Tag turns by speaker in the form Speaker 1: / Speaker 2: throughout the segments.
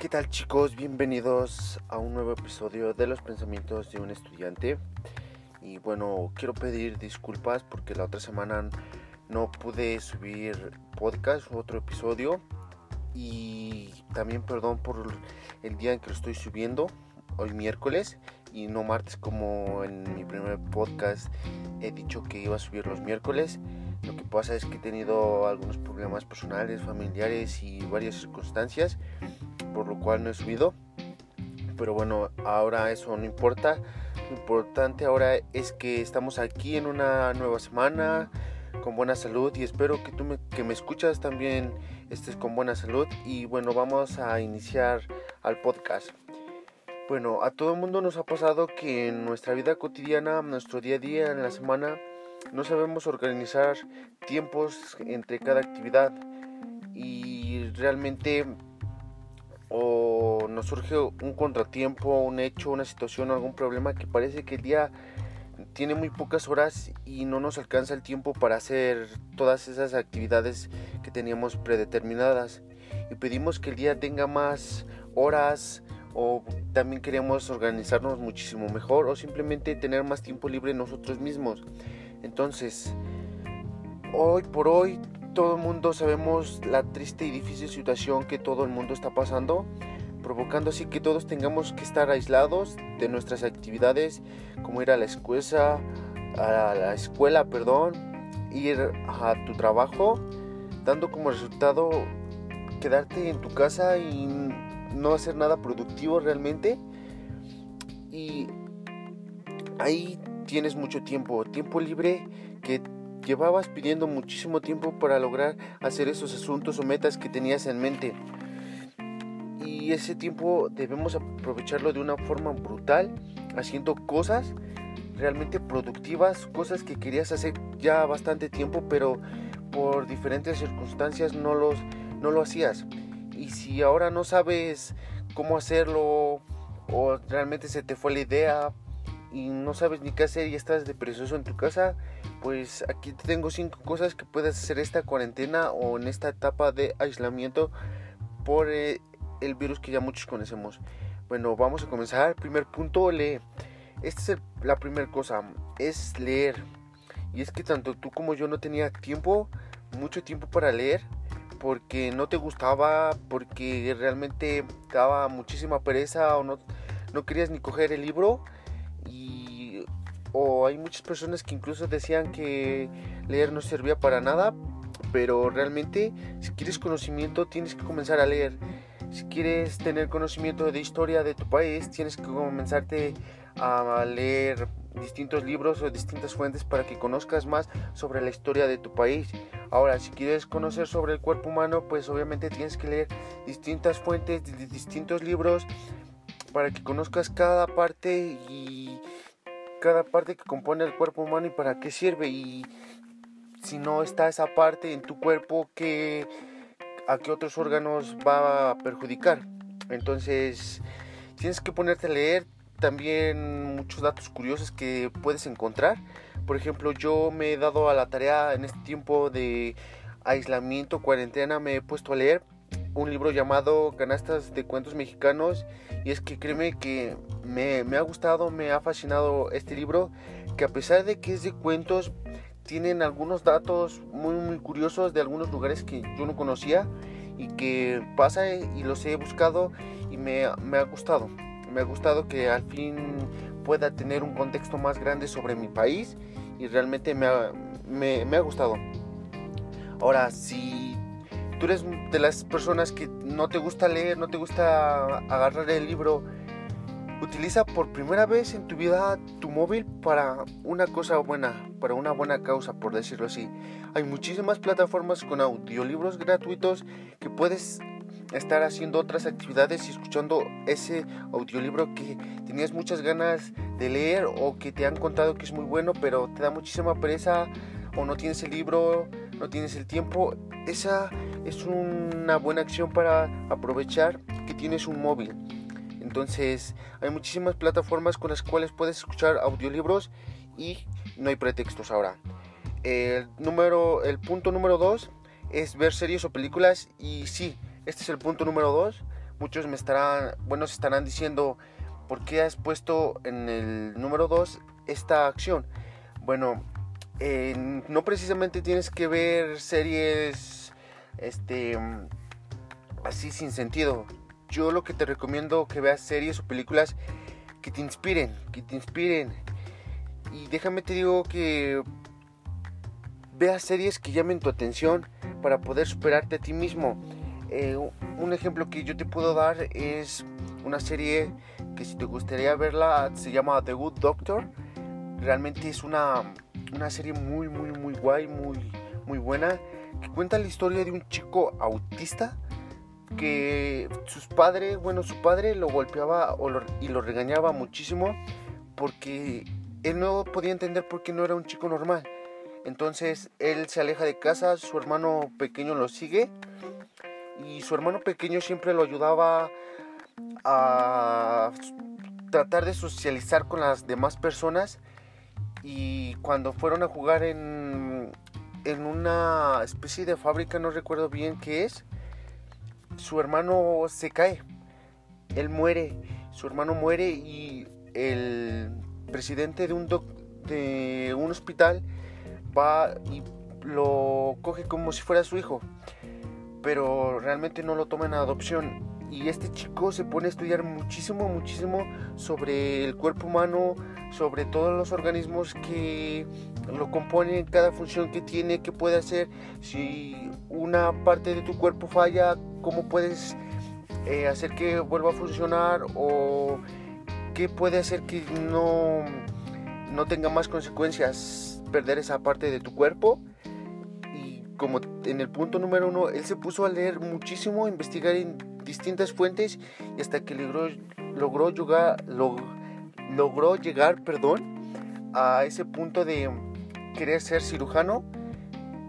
Speaker 1: ¿Qué tal chicos? Bienvenidos a un nuevo episodio de los pensamientos de un estudiante. Y bueno, quiero pedir disculpas porque la otra semana no pude subir podcast, otro episodio. Y también perdón por el día en que lo estoy subiendo, hoy miércoles y no martes como en mi primer podcast he dicho que iba a subir los miércoles. Lo que pasa es que he tenido algunos problemas personales, familiares y varias circunstancias, por lo cual no he subido. Pero bueno, ahora eso no importa. Lo importante ahora es que estamos aquí en una nueva semana con buena salud y espero que tú me, que me escuchas también estés con buena salud. Y bueno, vamos a iniciar al podcast. Bueno, a todo el mundo nos ha pasado que en nuestra vida cotidiana, nuestro día a día, en la semana, no sabemos organizar tiempos entre cada actividad y realmente o nos surge un contratiempo, un hecho, una situación, algún problema que parece que el día tiene muy pocas horas y no nos alcanza el tiempo para hacer todas esas actividades que teníamos predeterminadas y pedimos que el día tenga más horas o también queremos organizarnos muchísimo mejor o simplemente tener más tiempo libre nosotros mismos. Entonces, hoy por hoy todo el mundo sabemos la triste y difícil situación que todo el mundo está pasando, provocando así que todos tengamos que estar aislados de nuestras actividades, como ir a la escuela, a la escuela, perdón, ir a tu trabajo, dando como resultado quedarte en tu casa y no hacer nada productivo realmente. Y ahí tienes mucho tiempo, tiempo libre que llevabas pidiendo muchísimo tiempo para lograr hacer esos asuntos o metas que tenías en mente. Y ese tiempo debemos aprovecharlo de una forma brutal, haciendo cosas realmente productivas, cosas que querías hacer ya bastante tiempo, pero por diferentes circunstancias no, los, no lo hacías. Y si ahora no sabes cómo hacerlo o realmente se te fue la idea y no sabes ni qué hacer y estás depresioso en tu casa, pues aquí te tengo cinco cosas que puedes hacer esta cuarentena o en esta etapa de aislamiento por eh, el virus que ya muchos conocemos. Bueno, vamos a comenzar. Primer punto, lee. Esta es la primera cosa, es leer. Y es que tanto tú como yo no tenía tiempo, mucho tiempo para leer, porque no te gustaba, porque realmente daba muchísima pereza o no, no querías ni coger el libro y o hay muchas personas que incluso decían que leer no servía para nada, pero realmente si quieres conocimiento tienes que comenzar a leer. Si quieres tener conocimiento de historia de tu país, tienes que comenzarte a leer distintos libros o distintas fuentes para que conozcas más sobre la historia de tu país. Ahora, si quieres conocer sobre el cuerpo humano, pues obviamente tienes que leer distintas fuentes, distintos libros para que conozcas cada parte y cada parte que compone el cuerpo humano y para qué sirve y si no está esa parte en tu cuerpo que a qué otros órganos va a perjudicar. Entonces, tienes que ponerte a leer también muchos datos curiosos que puedes encontrar. Por ejemplo, yo me he dado a la tarea en este tiempo de aislamiento, cuarentena, me he puesto a leer un libro llamado Canastas de Cuentos Mexicanos y es que créeme que me, me, ha gustado, me ha fascinado este libro que a pesar de que es de cuentos tienen algunos datos muy muy curiosos de algunos lugares que yo no conocía y que pasa y los he buscado y me, me ha gustado. Me ha gustado que al fin pueda tener un contexto más grande sobre mi país y realmente me ha, me, me ha gustado. Ahora, si tú eres de las personas que no te gusta leer, no te gusta agarrar el libro, utiliza por primera vez en tu vida tu móvil para una cosa buena, para una buena causa, por decirlo así. Hay muchísimas plataformas con audiolibros gratuitos que puedes estar haciendo otras actividades y escuchando ese audiolibro que tenías muchas ganas de leer o que te han contado que es muy bueno, pero te da muchísima pereza o no tienes el libro, no tienes el tiempo. Esa es una buena acción para aprovechar que tienes un móvil. Entonces hay muchísimas plataformas con las cuales puedes escuchar audiolibros y no hay pretextos ahora. El, número, el punto número 2 es ver series o películas y sí, este es el punto número 2 muchos me estarán, bueno, se estarán diciendo, ¿por qué has puesto en el número 2 esta acción? Bueno, no precisamente tienes que ver series este así sin sentido. Yo lo que te recomiendo que veas series o películas que te inspiren, que te inspiren. Y déjame te digo que veas series que llamen tu atención para poder superarte a ti mismo. Eh, un ejemplo que yo te puedo dar es una serie que si te gustaría verla se llama The Good Doctor. Realmente es una, una serie muy, muy, muy guay, muy, muy buena. Cuenta la historia de un chico autista que sus padres, bueno, su padre lo golpeaba y lo regañaba muchísimo porque él no podía entender por qué no era un chico normal. Entonces él se aleja de casa, su hermano pequeño lo sigue y su hermano pequeño siempre lo ayudaba a tratar de socializar con las demás personas y cuando fueron a jugar en, en una especie de fábrica, no recuerdo bien qué es, su hermano se cae, él muere, su hermano muere y el presidente de un, de un hospital va y lo coge como si fuera su hijo, pero realmente no lo toma en adopción. Y este chico se pone a estudiar muchísimo, muchísimo sobre el cuerpo humano, sobre todos los organismos que lo componen, cada función que tiene, que puede hacer, si una parte de tu cuerpo falla, cómo puedes eh, hacer que vuelva a funcionar o qué puede hacer que no, no tenga más consecuencias perder esa parte de tu cuerpo. Y como en el punto número uno, él se puso a leer muchísimo, a investigar en distintas fuentes y hasta que logró, logró, llegar, logró llegar perdón, a ese punto de querer ser cirujano.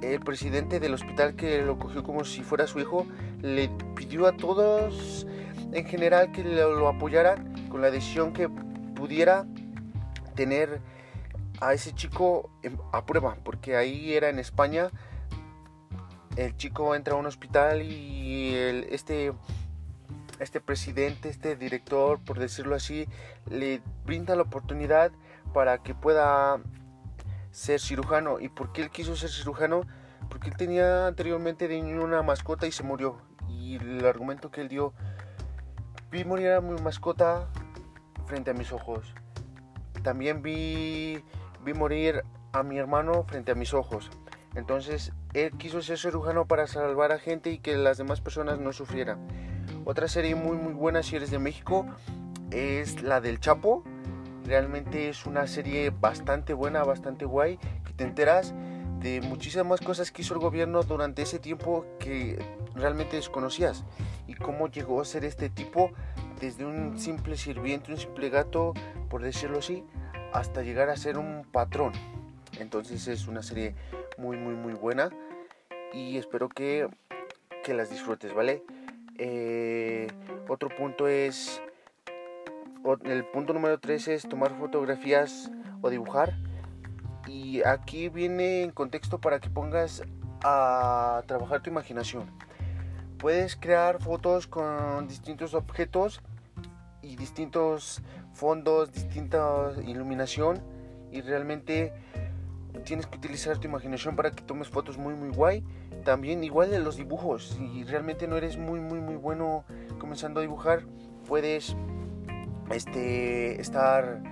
Speaker 1: El presidente del hospital que lo cogió como si fuera su hijo le pidió a todos en general que lo apoyaran con la decisión que pudiera tener a ese chico a prueba, porque ahí era en España. El chico entra a un hospital y este, este presidente, este director, por decirlo así, le brinda la oportunidad para que pueda ser cirujano. ¿Y por qué él quiso ser cirujano? Porque él tenía anteriormente de una mascota y se murió. Y el argumento que él dio, vi morir a mi mascota frente a mis ojos. También vi vi morir a mi hermano frente a mis ojos. Entonces él quiso ser cirujano para salvar a gente y que las demás personas no sufrieran. Otra serie muy muy buena si eres de México es la del Chapo. Realmente es una serie bastante buena, bastante guay, que te enteras de muchísimas cosas que hizo el gobierno durante ese tiempo que realmente desconocías y cómo llegó a ser este tipo desde un simple sirviente, un simple gato, por decirlo así, hasta llegar a ser un patrón. Entonces es una serie muy muy muy buena y espero que, que las disfrutes, ¿vale? Eh, otro punto es, el punto número 3 es tomar fotografías o dibujar. Y aquí viene en contexto para que pongas a trabajar tu imaginación. Puedes crear fotos con distintos objetos y distintos fondos, distinta iluminación y realmente tienes que utilizar tu imaginación para que tomes fotos muy muy guay. También igual de los dibujos, si realmente no eres muy muy muy bueno comenzando a dibujar, puedes este estar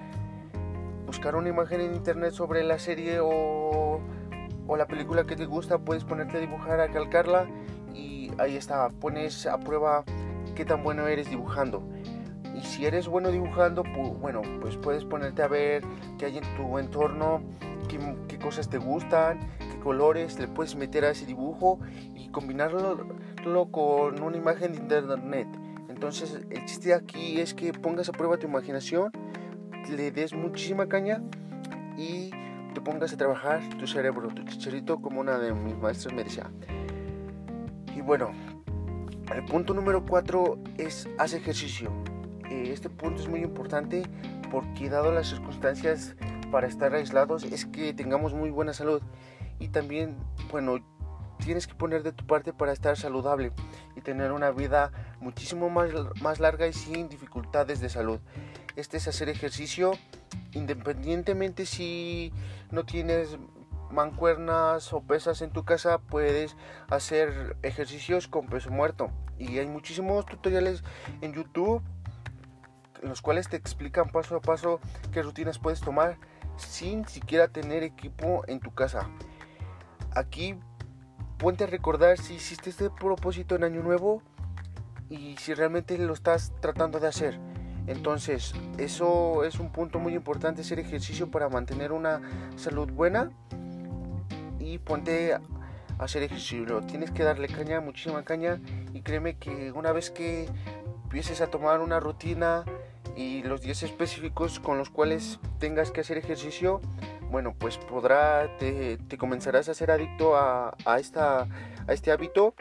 Speaker 1: buscar una imagen en internet sobre la serie o, o la película que te gusta, puedes ponerte a dibujar, a calcarla y ahí está, pones a prueba qué tan bueno eres dibujando. Y si eres bueno dibujando, bueno, pues puedes ponerte a ver qué hay en tu entorno, qué, cosas te gustan, qué colores le puedes meter a ese dibujo y combinarlo con una imagen de internet. Entonces el chiste aquí es que pongas a prueba tu imaginación, le des muchísima caña y te pongas a trabajar tu cerebro, tu chicharito, como una de mis maestras me decía. Y bueno, el punto número 4 es haz ejercicio. Eh, este punto es muy importante porque dado las circunstancias para estar aislados es que tengamos muy buena salud y también bueno tienes que poner de tu parte para estar saludable y tener una vida muchísimo más, más larga y sin dificultades de salud. Este es hacer ejercicio independientemente si no tienes mancuernas o pesas en tu casa, puedes hacer ejercicios con peso muerto. Y hay muchísimos tutoriales en YouTube en los cuales te explican paso a paso qué rutinas puedes tomar sin siquiera tener equipo en tu casa. Aquí ponte a recordar si hiciste este propósito en año nuevo y si realmente lo estás tratando de hacer. Entonces, eso es un punto muy importante, hacer ejercicio para mantener una salud buena y ponte a hacer ejercicio. Tienes que darle caña, muchísima caña y créeme que una vez que empieces a tomar una rutina y los días específicos con los cuales tengas que hacer ejercicio, bueno, pues podrá, te, comenzarás a ser adicto a, a, esta, a este hábito.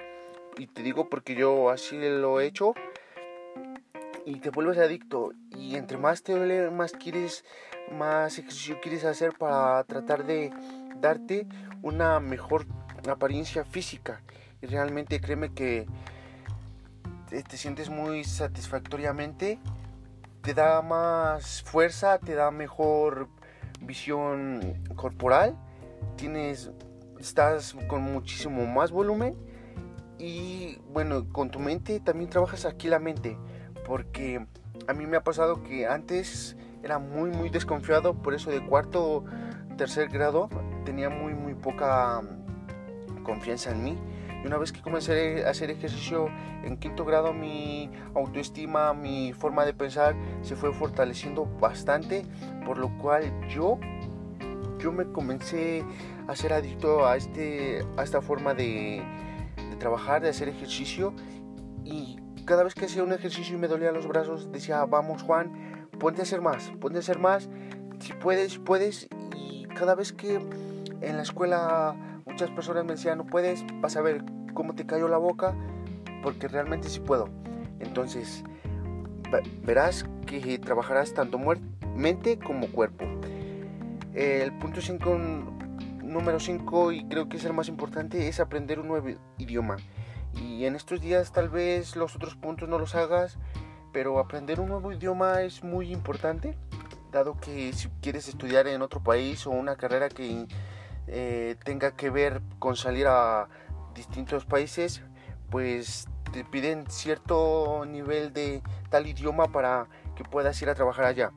Speaker 1: Y te digo porque yo así lo he hecho. Y te vuelves adicto. Y entre más te duele, más quieres, más ejercicio quieres hacer para tratar de darte una mejor apariencia física. Y realmente créeme que te, te sientes muy satisfactoriamente. Te da más fuerza, te da mejor visión corporal, tienes, estás con muchísimo más volumen y bueno, con tu mente también trabajas aquí la mente, porque a mí me ha pasado que antes era muy muy desconfiado, por eso de cuarto tercer grado tenía muy muy poca confianza en mí. Una vez que comencé a hacer ejercicio en quinto grado, mi autoestima, mi forma de pensar se fue fortaleciendo bastante por lo cual yo, yo me comencé a ser adicto a, este, a esta forma de, trabajar, de hacer ejercicio. Y cada vez que hacía un ejercicio y me dolían los brazos decía, vamos Juan, ponte a hacer más, ponte a hacer más, si puedes, puedes y cada vez que en la escuela muchas personas me decían, no puedes, vas a ver cómo te cayó la boca, porque realmente sí puedo. Entonces, verás que trabajarás tanto mente como cuerpo. El punto 5, número 5, y creo que es el más importante, es aprender un nuevo idioma. Y en estos días tal vez los otros puntos no los hagas, pero aprender un nuevo idioma es muy importante, dado que si quieres estudiar en otro país o una carrera que eh, tenga que ver con salir a distintos países, pues te piden cierto nivel de tal idioma para que puedas ir a trabajar allá.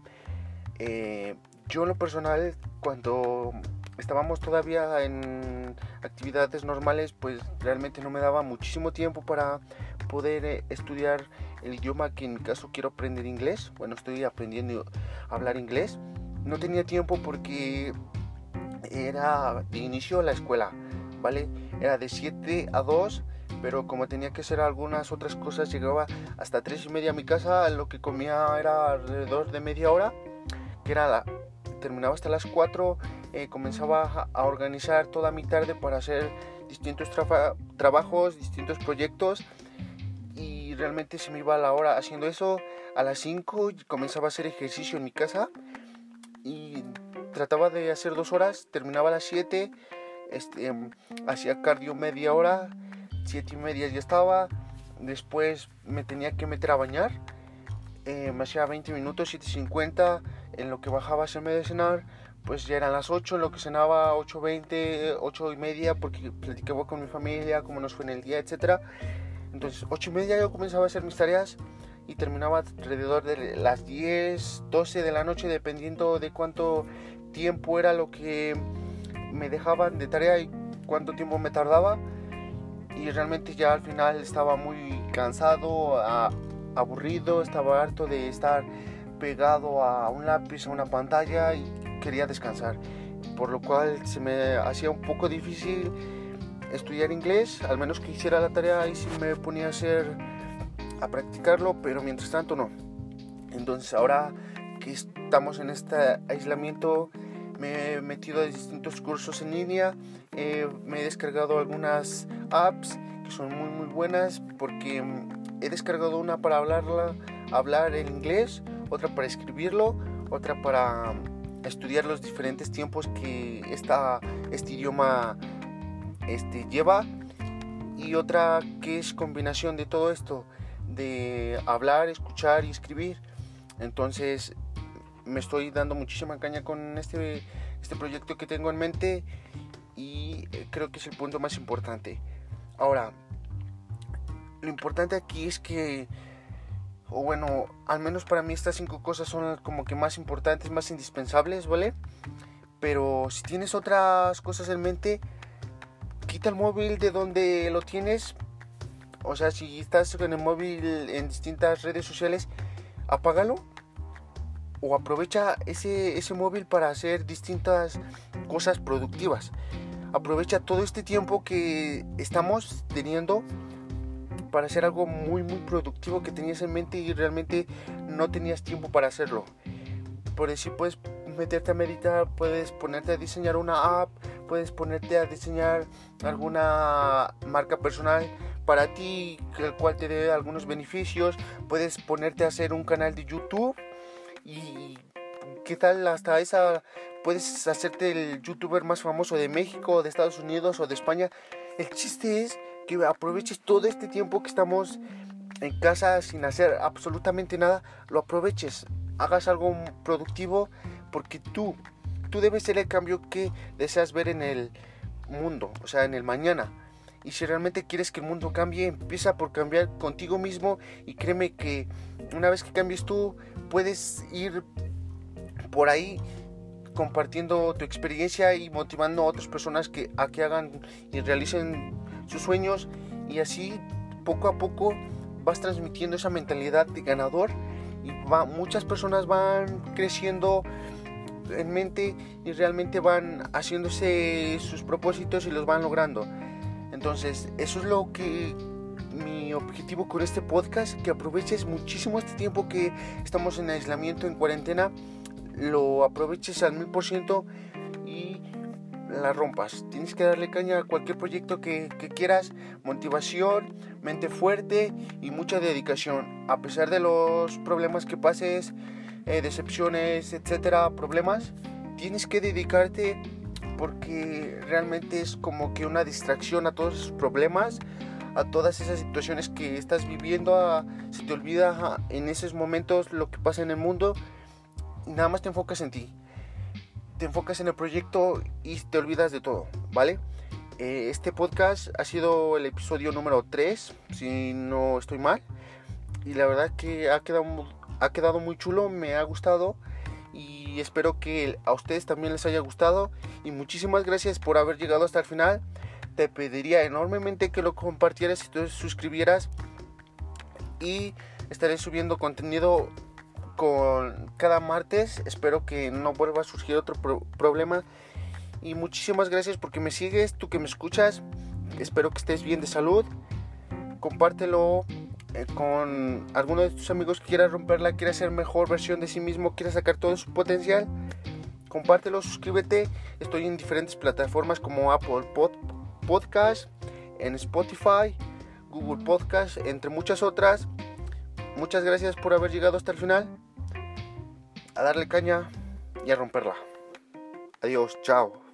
Speaker 1: Eh, yo en lo personal, cuando estábamos todavía en actividades normales, pues realmente no me daba muchísimo tiempo para poder eh, estudiar el idioma que en mi caso quiero aprender inglés. Bueno, estoy aprendiendo a hablar inglés. No tenía tiempo porque era de inicio la escuela, ¿vale? Era de 7 a 2, pero como tenía que hacer algunas otras cosas, llegaba hasta 3 y media a mi casa, lo que comía era alrededor de media hora que era la, terminaba hasta las 4, eh, comenzaba a, organizar toda mi tarde para hacer distintos trabajos, distintos proyectos y realmente se me iba la hora haciendo eso. A las 5 comenzaba a hacer ejercicio en mi casa y trataba de hacer dos horas, terminaba a las 7, este, hacía cardio media hora, 7 y media ya estaba, después me tenía que meter a bañar, eh, me hacía 20 minutos, 7.50 en lo que bajaba a hacerme de cenar, pues ya eran las 8, en lo que cenaba 8.20, 8 y media, porque platicaba con mi familia, cómo nos fue en el día, etc. Entonces, 8 y media yo comenzaba a hacer mis tareas y terminaba alrededor de las 10, 12 de la noche, dependiendo de cuánto tiempo era lo que me dejaban de tarea y cuánto tiempo me tardaba. Y realmente ya al final estaba muy cansado, aburrido, estaba harto de estar pegado a un lápiz, a una pantalla y quería descansar. Por lo cual se me hacía un poco difícil estudiar inglés, al menos que hiciera la tarea y si me ponía a hacer, a practicarlo, pero mientras tanto no. Entonces ahora que estamos en este aislamiento, me he metido a distintos cursos en línea, me he descargado algunas apps que son muy muy buenas porque he descargado una para hablar en inglés, otra para escribirlo, otra para estudiar los diferentes tiempos que esta, este idioma este, lleva y otra que es combinación de todo esto, de hablar, escuchar y escribir. Entonces me estoy dando muchísima caña con este, este proyecto que tengo en mente y eh, creo que es el punto más importante. Ahora, lo importante aquí es que, o bueno, al menos para mí estas cinco cosas son como que más importantes, más indispensables, ¿vale? Pero si tienes otras cosas en mente, quita el móvil de donde lo tienes. O sea, si estás con el móvil en distintas redes sociales, apágalo. O aprovecha ese, ese móvil para hacer distintas cosas productivas. Aprovecha todo este tiempo que estamos teniendo para hacer algo muy muy productivo que tenías en mente y realmente no tenías tiempo para hacerlo. Por decir, puedes meterte a meditar, puedes ponerte a diseñar una app, puedes ponerte a diseñar alguna marca personal para ti, el cual te dé algunos beneficios, puedes ponerte a hacer un canal de YouTube y qué tal hasta esa puedes hacerte el youtuber más famoso de México, de Estados Unidos o de España. El chiste es que aproveches todo este tiempo que estamos en casa sin hacer absolutamente nada, lo aproveches, hagas algo productivo porque tú, tú debes ser el cambio que deseas ver en el mundo, o sea, en el mañana. Y si realmente quieres que el mundo cambie, empieza por cambiar contigo mismo y créeme que una vez que cambies tú, puedes ir por ahí compartiendo tu experiencia y motivando a otras personas que, a que hagan y realicen sus sueños y así poco a poco vas transmitiendo esa mentalidad de ganador y muchas personas van creciendo en mente y realmente van haciéndose sus propósitos y los van logrando. Entonces, eso es lo que mi objetivo con este podcast, que aproveches muchísimo este tiempo que estamos en aislamiento, en cuarentena, lo aproveches al mil por ciento y la rompas. Tienes que darle caña a cualquier proyecto que, quieras, motivación, mente fuerte y mucha dedicación. A pesar de los problemas que pases, eh, decepciones, etcétera, problemas, tienes que dedicarte porque realmente es como que una distracción a todos esos problemas, a todas esas situaciones que estás viviendo, se te olvida en esos momentos lo que pasa en el mundo y nada más te enfocas en ti te enfocas en el proyecto y te olvidas de todo, ¿vale? Eh, este podcast ha sido el episodio número 3, si no estoy mal. Y la verdad que ha quedado, ha quedado muy chulo, me ha gustado. Y espero que a ustedes también les haya gustado. Y muchísimas gracias por haber llegado hasta el final. Te pediría enormemente que lo compartieras y te suscribieras. Y estaré subiendo contenido con cada martes. Espero que no vuelva a surgir otro problema. Y muchísimas gracias porque me sigues, tú que me escuchas. Espero que estés bien de salud. Compártelo con alguno de tus amigos que quiera romperla, quiera ser mejor versión de sí mismo, quiera sacar todo su potencial. Compártelo, suscríbete. Estoy en diferentes plataformas como Apple Podcast, en Spotify, Google Podcast, entre muchas otras. Muchas gracias por haber llegado hasta el final a darle caña y a romperla. Adiós, chao.